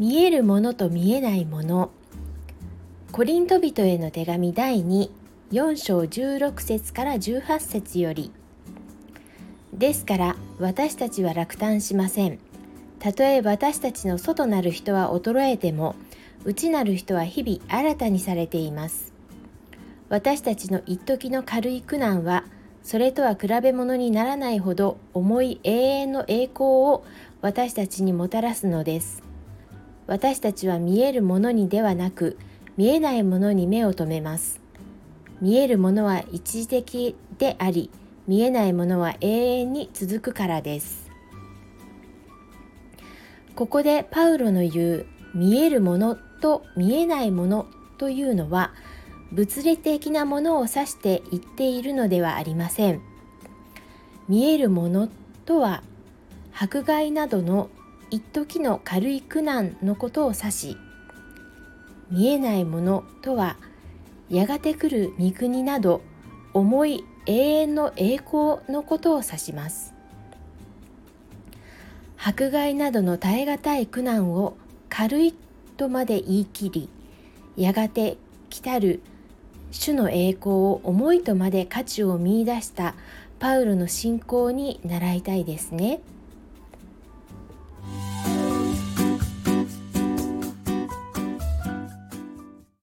見えるものと見えないもの。コリント人への手紙第24章16節から18節より。ですから私たちは落胆しません。たとえ私たちの外なる人は衰えても内なる人は日々新たにされています。私たちの一時の軽い苦難はそれとは比べ物にならないほど重い永遠の栄光を私たちにもたらすのです。私たちは見えるものにではなく見えないものに目を留めます。見えるものは一時的であり見えないものは永遠に続くからです。ここでパウロの言う見えるものと見えないものというのは物理的なものを指して言っているのではありません。見えるものとは迫害などの一時の軽い苦難のことを指し見えないものとはやがて来る御国など重い永遠の栄光のことを指します迫害などの耐え難い苦難を軽いとまで言い切りやがて来たる主の栄光を重いとまで価値を見いだしたパウロの信仰に習いたいですね。